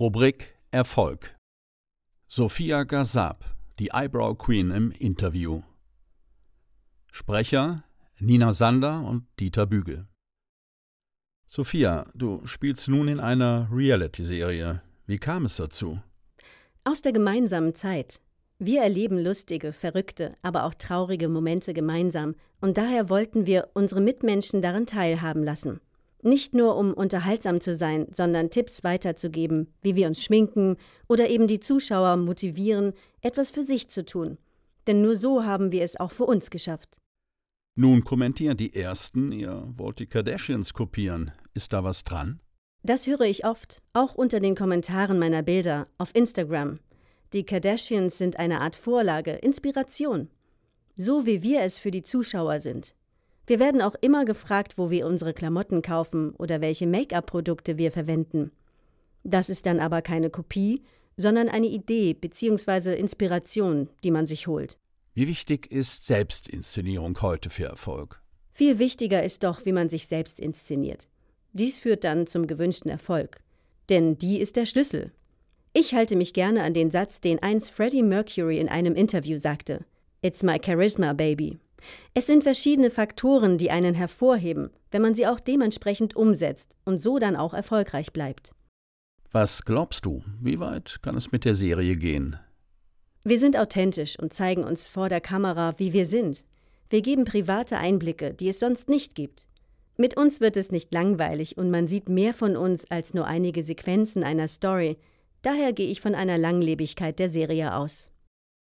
Rubrik Erfolg. Sophia Gazab, die Eyebrow Queen im Interview. Sprecher Nina Sander und Dieter Bügel. Sophia, du spielst nun in einer Reality-Serie. Wie kam es dazu? Aus der gemeinsamen Zeit. Wir erleben lustige, verrückte, aber auch traurige Momente gemeinsam und daher wollten wir unsere Mitmenschen daran teilhaben lassen. Nicht nur um unterhaltsam zu sein, sondern Tipps weiterzugeben, wie wir uns schminken oder eben die Zuschauer motivieren, etwas für sich zu tun. Denn nur so haben wir es auch für uns geschafft. Nun kommentieren die Ersten, ihr wollt die Kardashians kopieren. Ist da was dran? Das höre ich oft, auch unter den Kommentaren meiner Bilder auf Instagram. Die Kardashians sind eine Art Vorlage, Inspiration. So wie wir es für die Zuschauer sind. Wir werden auch immer gefragt, wo wir unsere Klamotten kaufen oder welche Make-up-Produkte wir verwenden. Das ist dann aber keine Kopie, sondern eine Idee bzw. Inspiration, die man sich holt. Wie wichtig ist Selbstinszenierung heute für Erfolg? Viel wichtiger ist doch, wie man sich selbst inszeniert. Dies führt dann zum gewünschten Erfolg. Denn die ist der Schlüssel. Ich halte mich gerne an den Satz, den einst Freddie Mercury in einem Interview sagte: It's my charisma, baby. Es sind verschiedene Faktoren, die einen hervorheben, wenn man sie auch dementsprechend umsetzt und so dann auch erfolgreich bleibt. Was glaubst du, wie weit kann es mit der Serie gehen? Wir sind authentisch und zeigen uns vor der Kamera, wie wir sind. Wir geben private Einblicke, die es sonst nicht gibt. Mit uns wird es nicht langweilig und man sieht mehr von uns als nur einige Sequenzen einer Story. Daher gehe ich von einer Langlebigkeit der Serie aus.